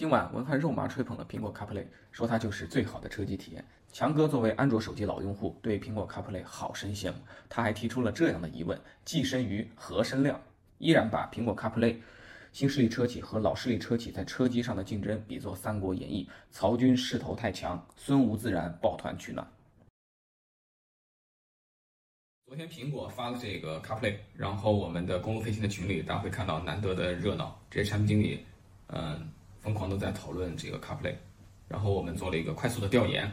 今晚文翰肉麻吹捧了苹果 CarPlay，说它就是最好的车机体验。强哥作为安卓手机老用户，对苹果 CarPlay 好生羡慕。他还提出了这样的疑问：寄生于何生亮？依然把苹果 CarPlay 新势力车企和老势力车企在车机上的竞争比作《三国演义》，曹军势头太强，孙吴自然抱团取暖。昨天苹果发了这个 CarPlay，然后我们的公路飞行的群里，大家会看到难得的热闹，这些产品经理，嗯。疯狂的在讨论这个 CarPlay，然后我们做了一个快速的调研，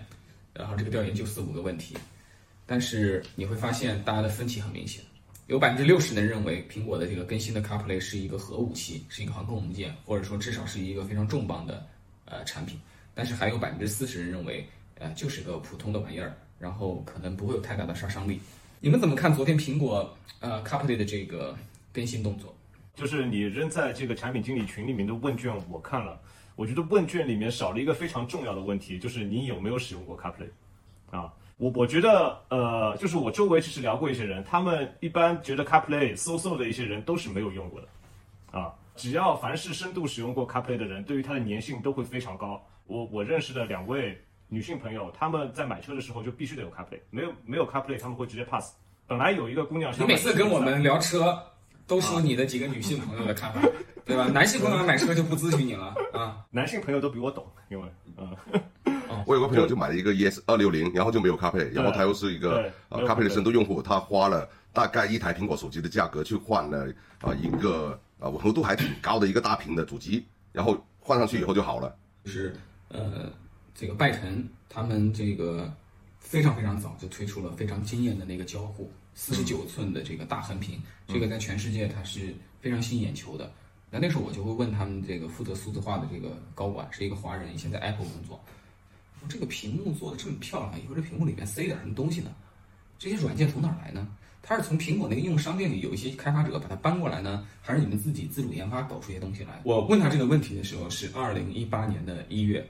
然后这个调研就四五个问题，但是你会发现大家的分歧很明显，有百分之六十人认为苹果的这个更新的 CarPlay 是一个核武器，是一个航空母舰，或者说至少是一个非常重磅的呃产品，但是还有百分之四十人认为呃就是个普通的玩意儿，然后可能不会有太大的杀伤力。你们怎么看昨天苹果呃 CarPlay 的这个更新动作？就是你扔在这个产品经理群里面的问卷，我看了，我觉得问卷里面少了一个非常重要的问题，就是你有没有使用过 CarPlay？啊，我我觉得，呃，就是我周围其实聊过一些人，他们一般觉得 CarPlay 搜搜的一些人都是没有用过的，啊，只要凡是深度使用过 CarPlay 的人，对于它的粘性都会非常高。我我认识的两位女性朋友，他们在买车的时候就必须得有 CarPlay，没有没有 CarPlay 他们会直接 pass。本来有一个姑娘，你每次跟我们聊车。都说你的几个女性朋友的看法，对吧？男性朋友买车就不咨询你了啊。男性朋友都比我懂，因为嗯，我有个朋友就买了一个 ES 二六零，然后就没有 CarPlay，然后他又是一个呃 CarPlay 的深度用户，他花了大概一台苹果手机的价格去换了啊一个啊吻合度还挺高的一个大屏的主机，然后换上去以后就好了。就是呃，这个拜腾他们这个非常非常早就推出了非常惊艳的那个交互。四十九寸的这个大横屏，这个在全世界它是非常吸引眼球的。那那时候我就会问他们这个负责数字化的这个高管，是一个华人，以前在 Apple 工作。说这个屏幕做的这么漂亮，以后这屏幕里面塞点什么东西呢？这些软件从哪儿来呢？它是从苹果那个应用商店里有一些开发者把它搬过来呢，还是你们自己自主研发搞出一些东西来？我问他这个问题的时候是二零一八年的一月，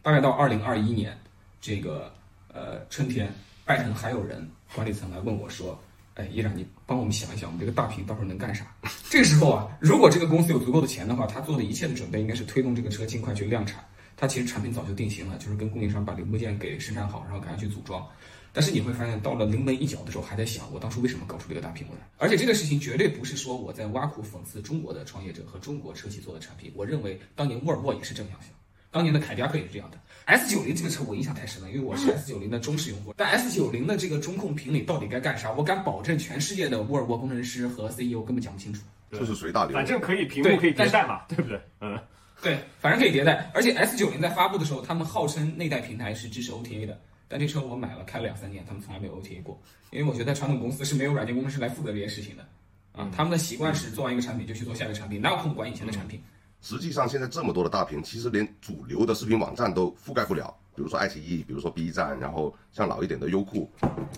大概到二零二一年这个呃春天。拜腾还有人管理层来问我说：“哎，依然，你帮我们想一想，我们这个大屏到时候能干啥？”这个时候啊，如果这个公司有足够的钱的话，他做的一切的准备应该是推动这个车尽快去量产。他其实产品早就定型了，就是跟供应商把零部件给生产好，然后赶快去组装。但是你会发现，到了临门一脚的时候，还在想我当初为什么搞出这个大屏幕来。而且这个事情绝对不是说我在挖苦讽刺中国的创业者和中国车企做的产品。我认为当年沃尔沃也是这样想，当年的凯迪拉克也是这样的。S 九零这个车我印象太深了，因为我是 S 九零的忠实用户。但 S 九零的这个中控屏里到底该干啥？我敢保证，全世界的沃尔沃工程师和 CEO 根本讲不清楚。这是随大流。反正可以屏幕可以迭代嘛，对不对？嗯，对，反正可以迭代。而且 S 九零在发布的时候，他们号称那代平台是支持 OTA 的，但这车我买了开了两三年，他们从来没有 OTA 过。因为我觉得传统公司是没有软件工程师来负责这些事情的。啊，他们的习惯是做完一个产品就去做下一个产品，哪有空管以前的产品？实际上，现在这么多的大屏，其实连主流的视频网站都覆盖不了。比如说爱奇艺，比如说 B 站，然后像老一点的优酷，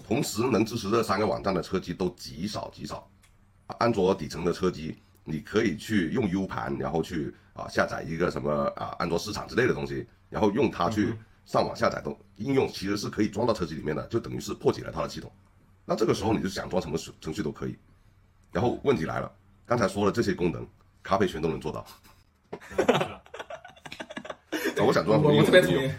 同时能支持这三个网站的车机都极少极少。安卓底层的车机，你可以去用 U 盘，然后去啊下载一个什么啊安卓市场之类的东西，然后用它去上网下载的应用，其实是可以装到车机里面的，就等于是破解了它的系统。那这个时候你就想装什么程序都可以。然后问题来了，刚才说的这些功能，咖啡全都能做到。我想做，我特别同意。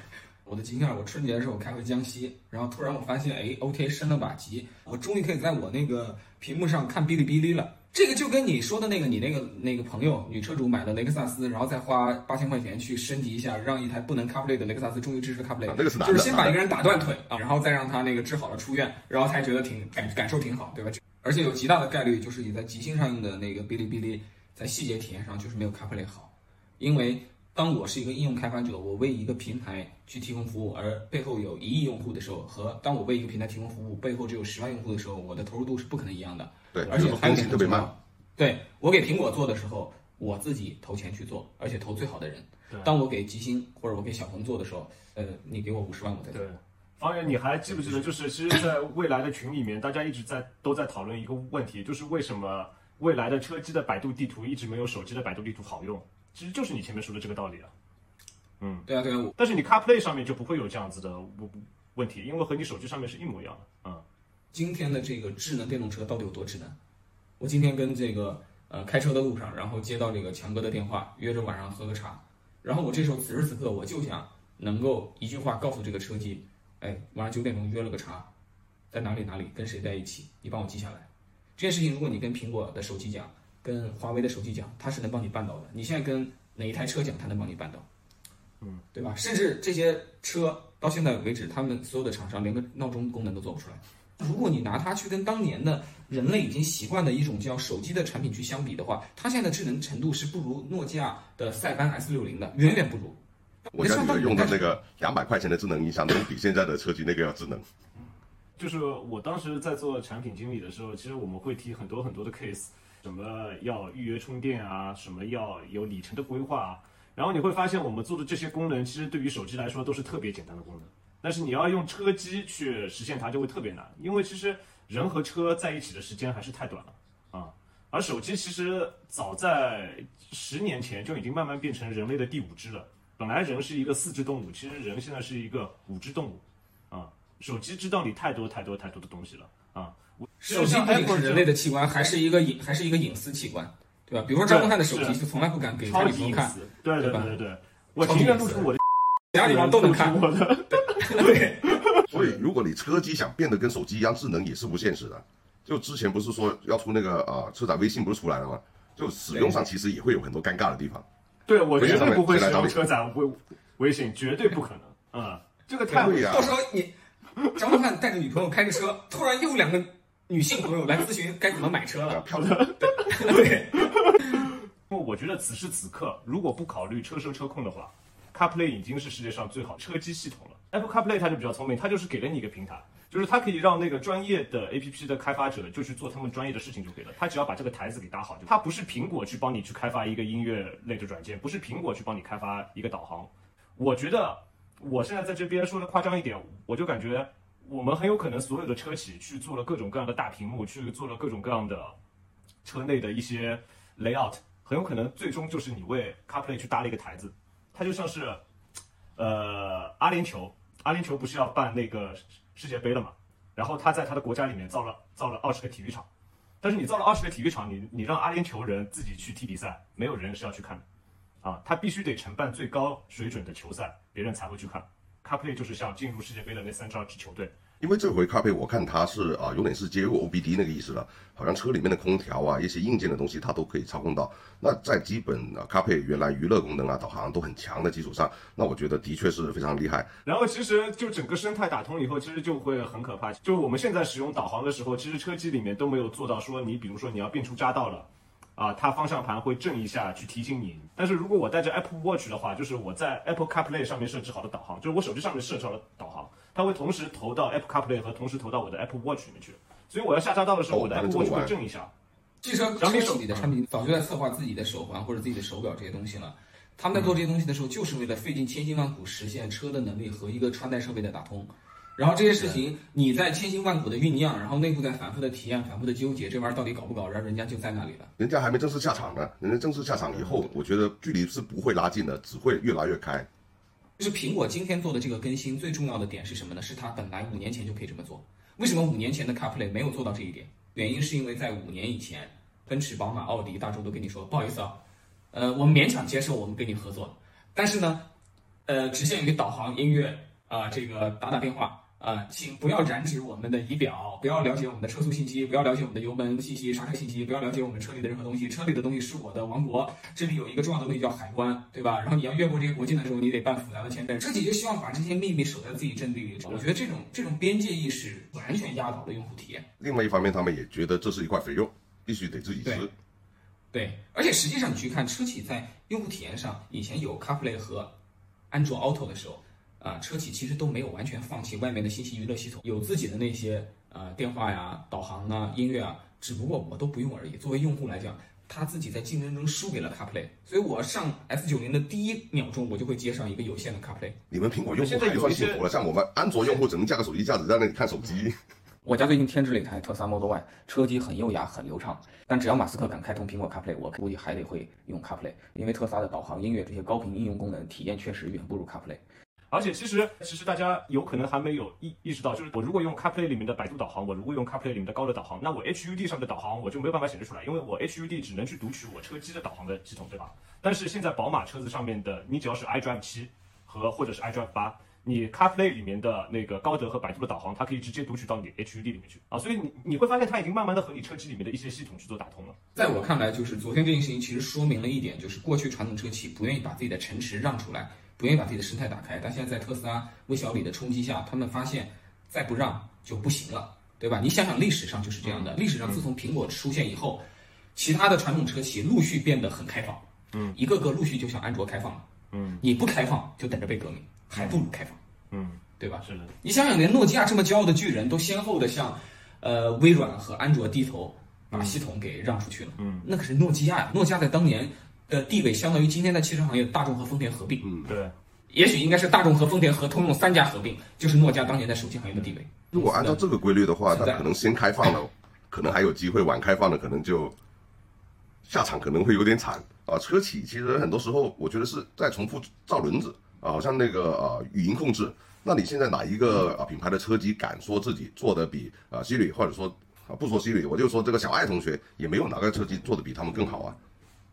我的经验，我春节的时候开回江西，然后突然我发现，哎，OTA 升了把级，我终于可以在我那个屏幕上看哔哩哔哩了。这个就跟你说的那个，你那个那个朋友女车主买了雷克萨斯，然后再花八千块钱去升级一下，让一台不能 CarPlay 的雷克萨斯终于支持 CarPlay，就是先把一个人打断腿啊，然后再让他那个治好了出院，然后他觉得挺感感受挺好，对吧？而且有极大的概率就是你在极星上用的那个哔哩哔哩，在细节体验上就是没有 CarPlay 好。因为当我是一个应用开发者，我为一个平台去提供服务，而背后有一亿用户的时候，和当我为一个平台提供服务，背后只有十万用户的时候，我的投入度是不可能一样的。对，而且还有特别慢。对我给苹果做的时候，我自己投钱去做，而且投最好的人。当我给吉星或者我给小鹏做的时候，呃，你给我五十万，我再做。对，方圆，你还记不记得，就是其实，在未来的群里面，大家一直在都在讨论一个问题，就是为什么未来的车机的百度地图一直没有手机的百度地图好用？其实就是你前面说的这个道理啊，嗯，对啊，对啊，但是你 CarPlay 上面就不会有这样子的问问题，因为和你手机上面是一模一样的，嗯。今天的这个智能电动车到底有多智能？我今天跟这个呃开车的路上，然后接到这个强哥的电话，约着晚上喝个茶，然后我这时候此时此刻我就想能够一句话告诉这个车机，哎，晚上九点钟约了个茶，在哪里哪里跟谁在一起，你帮我记下来。这件事情如果你跟苹果的手机讲，跟华为的手机讲，它是能帮你办到的。你现在跟哪一台车讲，它能帮你办到？嗯，对吧？甚至这些车到现在为止，他们所有的厂商连个闹钟功能都做不出来。如果你拿它去跟当年的人类已经习惯的一种叫手机的产品去相比的话，它现在的智能程度是不如诺基亚的塞班 S 六零的，远远不如。我家女儿用的那个两百块钱的智能音箱，能比现在的车机那个要智能。就是我当时在做产品经理的时候，其实我们会提很多很多的 case，什么要预约充电啊，什么要有里程的规划啊。然后你会发现，我们做的这些功能，其实对于手机来说都是特别简单的功能。但是你要用车机去实现它，就会特别难，因为其实人和车在一起的时间还是太短了啊。而手机其实早在十年前就已经慢慢变成人类的第五只了。本来人是一个四肢动物，其实人现在是一个五肢动物啊。手机知道你太多太多太多的东西了啊。手机不仅是人类的器官，还是一个隐还是一个隐私器官，对吧？比如说张东汉的手机就从来不敢给家里人看，对对吧对对，我宁愿露出我的。其他地方都能看我的。对，所以如果你车机想变得跟手机一样智能，也是不现实的。就之前不是说要出那个呃车载微信不是出来了吗？就使用上其实也会有很多尴尬的地方。对我绝对不会使用车载微微信，绝对不可能。嗯，这个太到时候你张东汉带着女朋友开个车，突然又两个女性朋友来咨询该怎么买车了。漂亮。对，我觉得此时此刻，如果不考虑车车车控的话，CarPlay 已经是世界上最好车机系统了。Apple CarPlay 它就比较聪明，它就是给了你一个平台，就是它可以让那个专业的 APP 的开发者就去做他们专业的事情就可以了。它只要把这个台子给搭好，就它不是苹果去帮你去开发一个音乐类的软件，不是苹果去帮你开发一个导航。我觉得我现在在这边说的夸张一点，我就感觉我们很有可能所有的车企去做了各种各样的大屏幕，去做了各种各样的车内的一些 layout，很有可能最终就是你为 CarPlay 去搭了一个台子，它就像是，呃，阿联酋，阿联酋不是要办那个世界杯了嘛？然后他在他的国家里面造了造了二十个体育场，但是你造了二十个体育场，你你让阿联酋人自己去踢比赛，没有人是要去看的，啊，他必须得承办最高水准的球赛，别人才会去看。CarPlay 就是像进入世界杯的那三十二支球队，因为这回卡佩我看他是啊、有点是接入 OBD 那个意思了，好像车里面的空调啊一些硬件的东西它都可以操控到。那在基本啊卡佩原来娱乐功能啊导航都很强的基础上，那我觉得的确是非常厉害。然后其实就整个生态打通以后，其实就会很可怕。就我们现在使用导航的时候，其实车机里面都没有做到说你比如说你要变出匝道了。啊，它方向盘会震一下去提醒你。但是如果我带着 Apple Watch 的话，就是我在 Apple CarPlay 上面设置好的导航，就是我手机上面设置好的导航，它会同时投到 Apple CarPlay 和同时投到我的 Apple Watch 里面去。所以我要下匝道的时候，哦我的 Apple Watch 会震一下。汽车车手里的产品早就在策划自己的手环或者自己的手表这些东西了。他们在做这些东西的时候，就是为了费尽千辛万苦实现车的能力和一个穿戴设备的打通。然后这些事情你在千辛万苦的酝酿，然后内部在反复的体验、反复的纠结，这玩意儿到底搞不搞？然后人家就在那里了。人家还没正式下场呢，人家正式下场以后，我觉得距离是不会拉近的，只会越拉越开。就是苹果今天做的这个更新最重要的点是什么呢？是它本来五年前就可以这么做。为什么五年前的 CarPlay 没有做到这一点？原因是因为在五年以前，奔驰、宝马、奥迪、大众都跟你说，不好意思啊，呃，我们勉强接受我们跟你合作，但是呢，呃，只限于导航、音乐啊、这个打打电话啊、请不要染指我们的仪表，不要了解我们的车速信息，不要了解我们的油门信息、刹车信息，不要了解我们车里的任何东西。车里的东西是我的王国，这里有一个重要的东西叫海关，对吧？然后你要越过这个国境的时候，你得办复杂的签证。车企就希望把这些秘密守在自己阵地里。我觉得这种这种边界意识完全压倒了用户体验。另外一方面，他们也觉得这是一块肥肉，必须得自己吃对。对，而且实际上你去看车企在用户体验上，以前有 CarPlay 和安卓 Auto 的时候，啊、车企其实都没有完全放弃外面的信息娱乐系统，有自己的那些呃电话呀、导航啊、音乐啊，只不过我都不用而已。作为用户来讲，他自己在竞争中输给了 CarPlay，所以我上 S 9 0的第一秒钟，我就会接上一个有线的 CarPlay。你们苹果用户还算幸福了，像我们安卓用户只能架个手机架子在那里看手机。我家最近添置了一台特斯拉 Model Y，车机很优雅，很流畅。但只要马斯克敢开通苹果 CarPlay，我估计还得会用 CarPlay，因为特斯拉的导航、音乐这些高频应用功能体验确实远不如 CarPlay。而且其实其实大家有可能还没有意意识到，就是我如果用 CarPlay 里面的百度导航，我如果用 CarPlay 里面的高德导航，那我 HUD 上的导航我就没有办法显示出来，因为我 HUD 只能去读取我车机的导航的系统，对吧？但是现在宝马车子上面的，你只要是 iDrive 七和或者是 iDrive 八。你 CarPlay 里面的那个高德和百度的导航，它可以直接读取到你 HUD 里面去啊，所以你你会发现它已经慢慢的和你车机里面的一些系统去做打通了。在我看来，就是昨天这件事情其实说明了一点，就是过去传统车企不愿意把自己的城池让出来，不愿意把自己的生态打开，但现在在特斯拉、微小李的冲击下，他们发现再不让就不行了，对吧？你想想历史上就是这样的，历史上自从苹果出现以后，其他的传统车企陆续变得很开放，嗯，一个个陆续就向安卓开放了，嗯，你不开放就等着被革命，还不如开放，嗯。对吧？是的，你想想，连诺基亚这么骄傲的巨人都先后的向，呃，微软和安卓低头，把系统给让出去了。嗯，那可是诺基亚呀！诺基亚在当年的地位，相当于今天在汽车行业大众和丰田合并。嗯，对，也许应该是大众和丰田和通用三家合并，就是诺基亚当年在手机行业的地位。如果按照这个规律的话，那可能先开放的，可能还有机会；晚开放的，可能就下场可能会有点惨啊。车企其实很多时候，我觉得是在重复造轮子啊，好像那个啊语音控制。那你现在哪一个啊品牌的车机敢说自己做的比啊 Siri 或者说啊不说 Siri，我就说这个小爱同学也没有哪个车机做的比他们更好啊。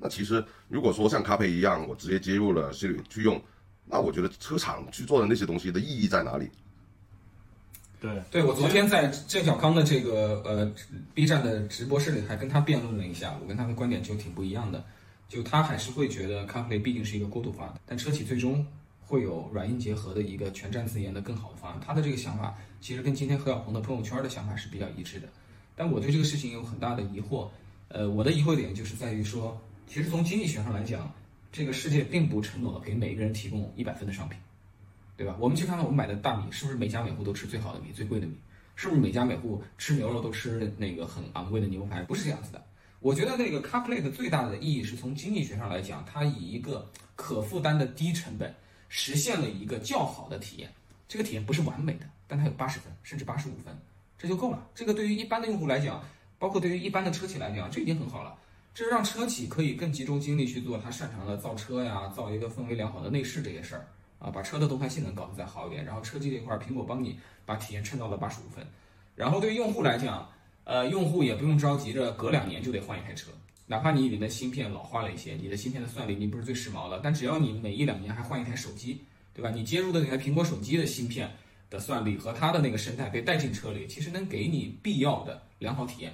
那其实如果说像咖啡一样，我直接接入了 Siri 去用，那我觉得车厂去做的那些东西的意义在哪里？对，对我昨天在郑小康的这个呃 B 站的直播室里还跟他辩论了一下，我跟他的观点就挺不一样的。就他还是会觉得 CarPlay 毕竟是一个过渡方案，但车企最终。会有软硬结合的一个全站自研的更好的方案。他的这个想法其实跟今天何小鹏的朋友圈的想法是比较一致的。但我对这个事情有很大的疑惑。呃，我的疑惑点就是在于说，其实从经济学上来讲，这个世界并不承诺给每个人提供一百分的商品，对吧？我们去看看我们买的大米，是不是每家每户都吃最好的米、最贵的米？是不是每家每户吃牛肉都吃那个很昂贵的牛排？不是这样子的。我觉得那个 CarPlay 的最大的意义是从经济学上来讲，它以一个可负担的低成本。实现了一个较好的体验，这个体验不是完美的，但它有八十分甚至八十五分，这就够了。这个对于一般的用户来讲，包括对于一般的车企来讲，这已经很好了。这让车企可以更集中精力去做它擅长的造车呀，造一个氛围良好的内饰这些事儿啊，把车的动态性能搞得再好一点。然后车机这块，苹果帮你把体验撑到了八十五分。然后对于用户来讲，呃，用户也不用着急着隔两年就得换一台车。哪怕你里面的芯片老化了一些，你的芯片的算力你不是最时髦的，但只要你每一两年还换一台手机，对吧？你接入的那台苹果手机的芯片的算力和它的那个生态被带进车里，其实能给你必要的良好体验。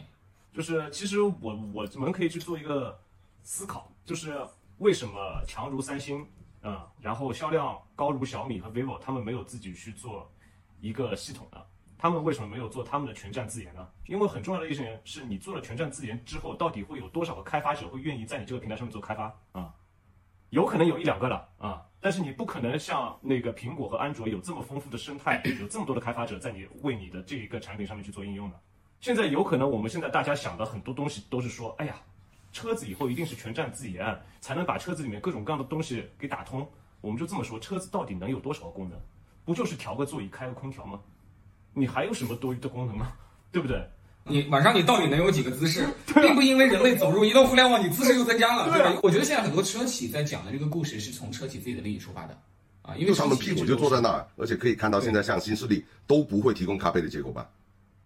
就是其实我我们可以去做一个思考，就是为什么强如三星，嗯，然后销量高如小米和 vivo，他们没有自己去做一个系统呢？他们为什么没有做他们的全站自研呢？因为很重要的一点是你做了全站自研之后，到底会有多少个开发者会愿意在你这个平台上面做开发啊？有可能有一两个了啊，但是你不可能像那个苹果和安卓有这么丰富的生态，有这么多的开发者在你为你的这一个产品上面去做应用的。现在有可能我们现在大家想的很多东西都是说，哎呀，车子以后一定是全站自研，才能把车子里面各种各样的东西给打通。我们就这么说，车子到底能有多少个功能？不就是调个座椅、开个空调吗？你还有什么多余的功能吗？对不对？你晚上你到底能有几个姿势，并不因为人类走入移动互联网，你姿势又增加了，对吧？我觉得现在很多车企在讲的这个故事是从车企自己的利益出发的，啊，因为他们屁股就坐在那儿，而且可以看到现在像新势力都不会提供咖啡的结果吧？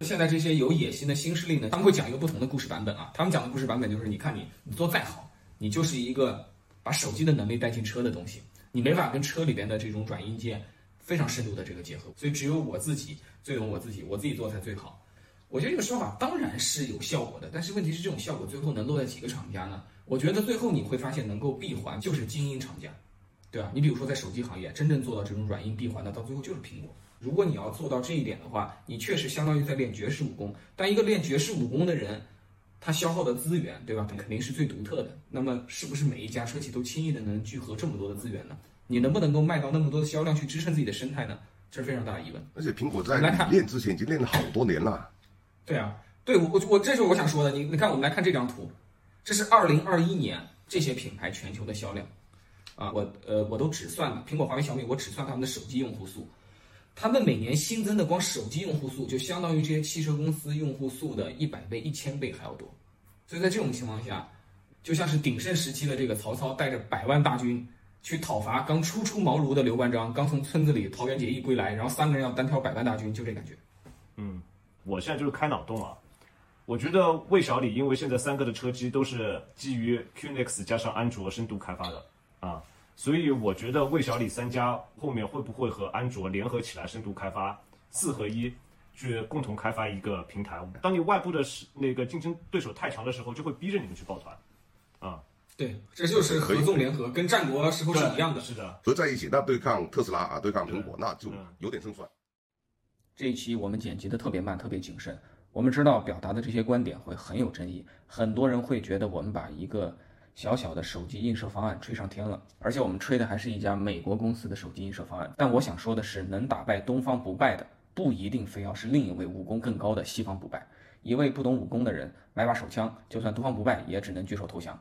现在这些有野心的新势力呢，他们会讲一个不同的故事版本啊，他们讲的故事版本就是，你看你你做再好，你就是一个把手机的能力带进车的东西，你没法跟车里边的这种软硬件非常深度的这个结合，所以只有我自己。最懂我自己，我自己做才最好。我觉得这个说法当然是有效果的，但是问题是这种效果最后能落在几个厂家呢？我觉得最后你会发现能够闭环就是精英厂家，对吧？你比如说在手机行业，真正做到这种软硬闭环的，到最后就是苹果。如果你要做到这一点的话，你确实相当于在练绝世武功。但一个练绝世武功的人，他消耗的资源，对吧？肯定是最独特的。那么是不是每一家车企都轻易的能聚合这么多的资源呢？你能不能够卖到那么多的销量去支撑自己的生态呢？这是非常大的疑问，而且苹果在练之前已经练了好多年了。对啊，对我我我这就是我想说的。你你看，我们来看这张图，这是二零二一年这些品牌全球的销量啊，我呃我都只算了苹果、华为、小米，我只算他们的手机用户数，他们每年新增的光手机用户数就相当于这些汽车公司用户数的一百倍、一千倍还要多。所以在这种情况下，就像是鼎盛时期的这个曹操带着百万大军去讨伐刚初出茅庐的刘关张，刚从村子里桃园结义归来，然后三个人要单挑百万大军，就这感觉。嗯，我现在就是开脑洞啊。我觉得魏小李，因为现在三个的车机都是基于 QNX 加上安卓深度开发的啊，所以我觉得魏小李三家后面会不会和安卓联合起来深度开发四合一，去共同开发一个平台？当你外部的是那个竞争对手太强的时候，就会逼着你们去抱团啊。对，这就是合纵联合，跟战国时候是一样的。是的，合在一起，那对抗特斯拉啊，对抗苹果，那就有点胜算。这一期我们剪辑的特别慢，特别谨慎。我们知道表达的这些观点会很有争议，很多人会觉得我们把一个小小的手机映射方案吹上天了，而且我们吹的还是一家美国公司的手机映射方案。但我想说的是，能打败东方不败的，不一定非要是另一位武功更高的西方不败。一位不懂武功的人买把手枪，就算东方不败也只能举手投降。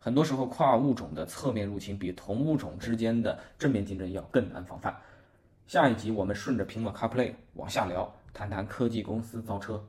很多时候，跨物种的侧面入侵比同物种之间的正面竞争要更难防范。下一集我们顺着苹果 CarPlay 往下聊，谈谈科技公司造车。